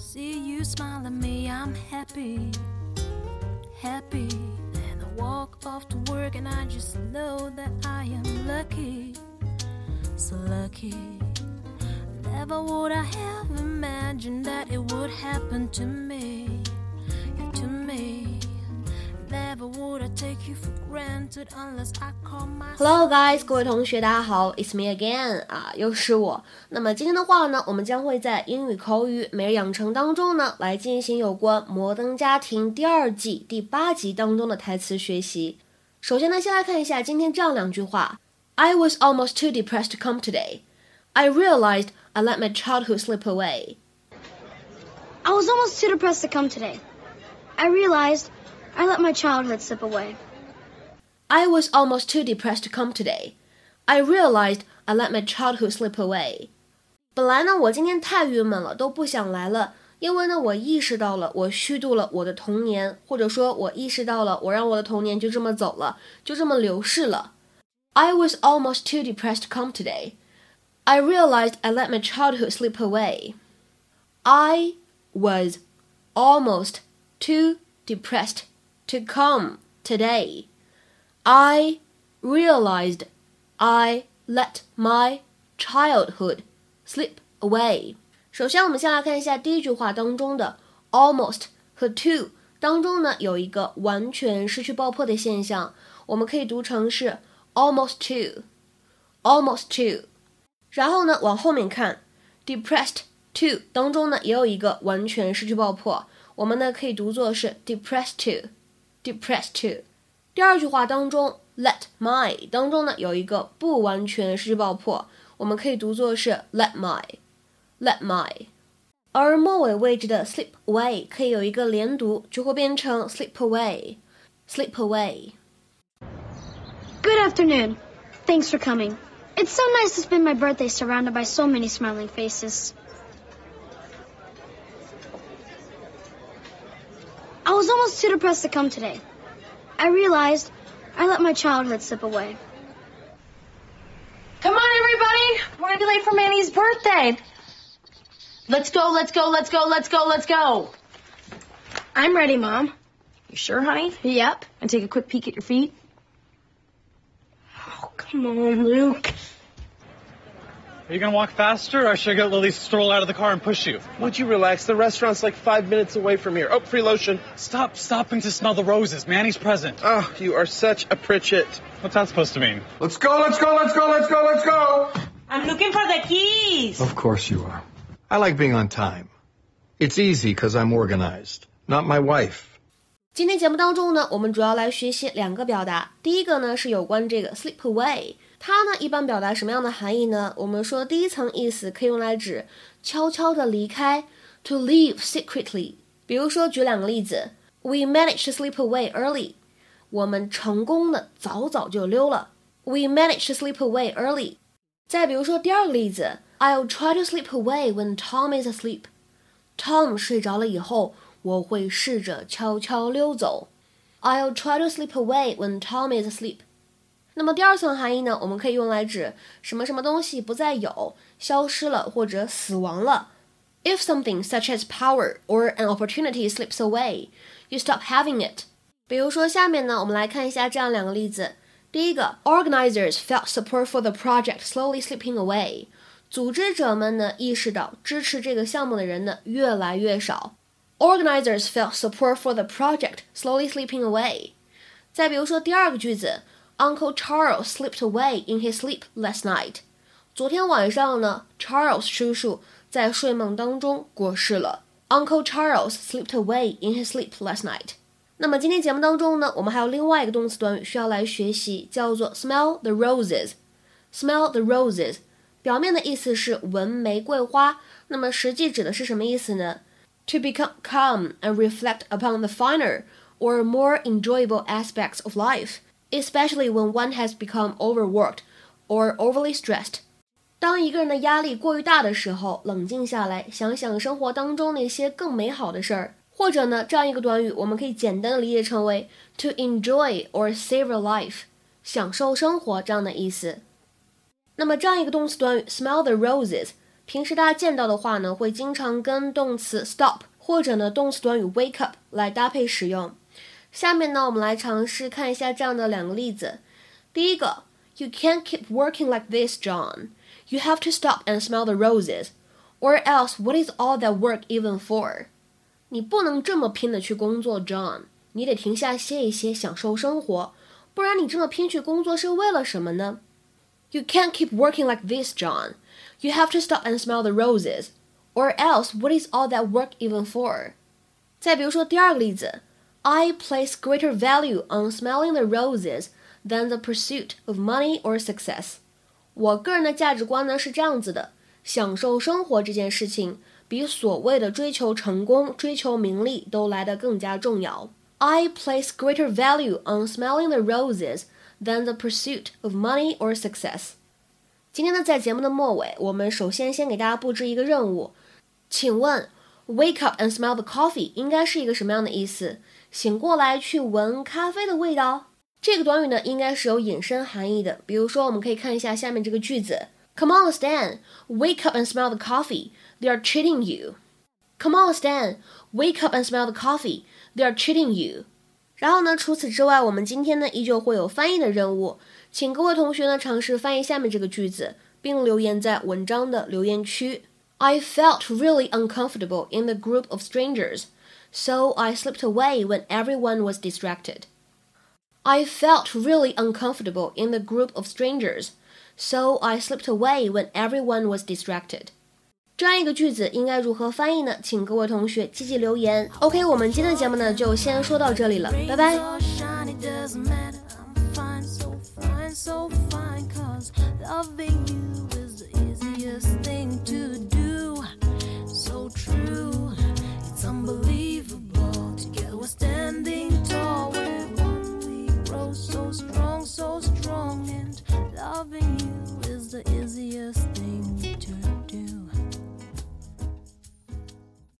See you smile at me, I'm happy, happy. Then I walk off to work and I just know that I am lucky, so lucky. Never would I have imagined that it would happen to me, Hello guys，各位同学，大家好，It's me again 啊，又是我。那么今天的话呢，我们将会在英语口语每日养成当中呢，来进行有关《摩登家庭》第二季第八集当中的台词学习。首先呢，先来看一下今天这样两句话：I was almost too depressed to come today. I realized I let my childhood slip away. I was almost too depressed to come today. I realized I let my childhood slip away. I was almost too depressed to come today. I realized I let my childhood slip away. 本来呢，我今天太郁闷了，都不想来了，因为呢，我意识到了我虚度了我的童年，或者说，我意识到了我让我的童年就这么走了，就这么流逝了。I was almost too depressed to come today. I realized I let my childhood slip away. I was almost too depressed to come today. I realized I let my childhood slip away. 首先，我们先来看一下第一句话当中的 almost 和 to 当中呢有一个完全失去爆破的现象，我们可以读成是 almost to，almost to。然后呢往后面看，depressed to 当中呢也有一个完全失去爆破，我们呢可以读作是 depressed to。 depressed to。第二句话当中，let my 当中呢有一个不完全失去爆破，我们可以读作是 let my，let my。而末尾位置的 slip away 可以有一个连读，就会变成 slip away，slip away。 Good afternoon. Thanks for coming. It's so nice to spend my birthday surrounded by so many smiling faces. Was almost too depressed to come today. I realized I let my childhood slip away. Come on, everybody! We're gonna be late for Manny's birthday. Let's go, let's go, let's go, let's go, let's go. I'm ready, Mom. You sure, honey? Yep. And take a quick peek at your feet. Oh, come on, Luke. Are you gonna walk faster, or should I get Lily to stroll out of the car and push you? Would you relax? The restaurant's like five minutes away from here. Oh, free lotion. Stop stopping to smell the roses. Manny's present. Oh, you are such a Pritchett. What's that supposed to mean? Let's go, let's go, let's go, let's go, let's go! I'm looking for the keys. Of course you are. I like being on time. It's easy because I'm organized, not my wife. 今天节目当中呢，我们主要来学习两个表达。第一个呢是有关这个 slip away， 它呢一般表达什么样的含义呢？我们说第一层意思可以用来指悄悄的离开，to leave secretly。比如说举两个例子，We managed to slip away early。我们成功的早早就溜了。We managed to slip away early。再比如说第二个例子，I'll try to slip away when Tom is asleep。Tom 睡着了以后，我会试着悄悄溜走。I'll try to slip away when Tom is asleep。那么第二层含义呢，我们可以用来指什么什么东西不再有、消失了或者死亡了。If something such as power or an opportunity slips away, you stop having it。比如说下面呢，我们来看一下这样两个例子。第一个，organizers felt support for the project slowly slipping away。组织者们呢意识到支持这个项目的人呢越来越少。Organizers felt support for the project slowly slipping away。再比如说第二个句子 ，Uncle Charles slipped away in his sleep last night。昨天晚上呢，Charles 叔叔在睡梦当中过世了。Uncle Charles slipped away in his sleep last night。那么今天节目当中呢，我们还有另外一个动词短语需要来学习，叫做 smell the roses。Smell the roses，表面的意思是闻玫瑰花，那么实际指的是什么意思呢？To become calm and reflect upon the finer or more enjoyable aspects of life, Especially when one has become overworked or overly stressed. 当一个人的压力过于大的时候，冷静下来，想想生活当中那些更美好的事儿。或者呢，这样一个短语，我们可以简单的理解成为 to enjoy or savor life，享受生活这样的意思。那么这样一个动词短语 smell the roses，平时大家见到的话呢，会经常跟动词 stop 或者呢动词短语 wake up 来搭配使用。下面呢，我们来尝试看一下这样的两个例子。第一个，You can't keep working like this, John. You have to stop and smell the roses, or else what is all that work even for? 你不能这么拼的去工作，John。你得停下歇一歇，享受生活，不然你这么拼去工作是为了什么呢？You can't keep working like this, John. You have to stop and smell the roses, or else what is all that work even for? 再比如说第二个例子 ，I place greater value on smelling the roses than the pursuit of money or success. 我个人的价值观呢是这样子的：享受生活这件事情，比所谓的追求成功、追求名利都来得更加重要。I place greater value on smelling the roses than the pursuit of money or success. 今天呢，在节目的末尾，我们首先先给大家布置一个任务，请问 “wake up and smell the coffee” 应该是一个什么样的意思？ 醒过来去闻咖啡的味道。这个短语呢，应该是有引申含义的。比如说，我们可以看一下下面这个句子：Come on, Stan, wake up and smell the coffee. They are cheating you. Come on, Stan, wake up and smell the coffee. They are cheating you。然后呢，除此之外，我们今天呢依旧会有翻译的任务，请各位同学呢尝试翻译下面这个句子，并留言在文章的留言区。I felt really uncomfortable in the group of strangers, so I slipped away when everyone was distracted. I felt really uncomfortable in the group of strangers, so I slipped away when everyone was distracted. 这样一个句子应该如何翻译呢？请各位同学积极留言。OK，我们今天的节目呢就先说到这里了，拜拜。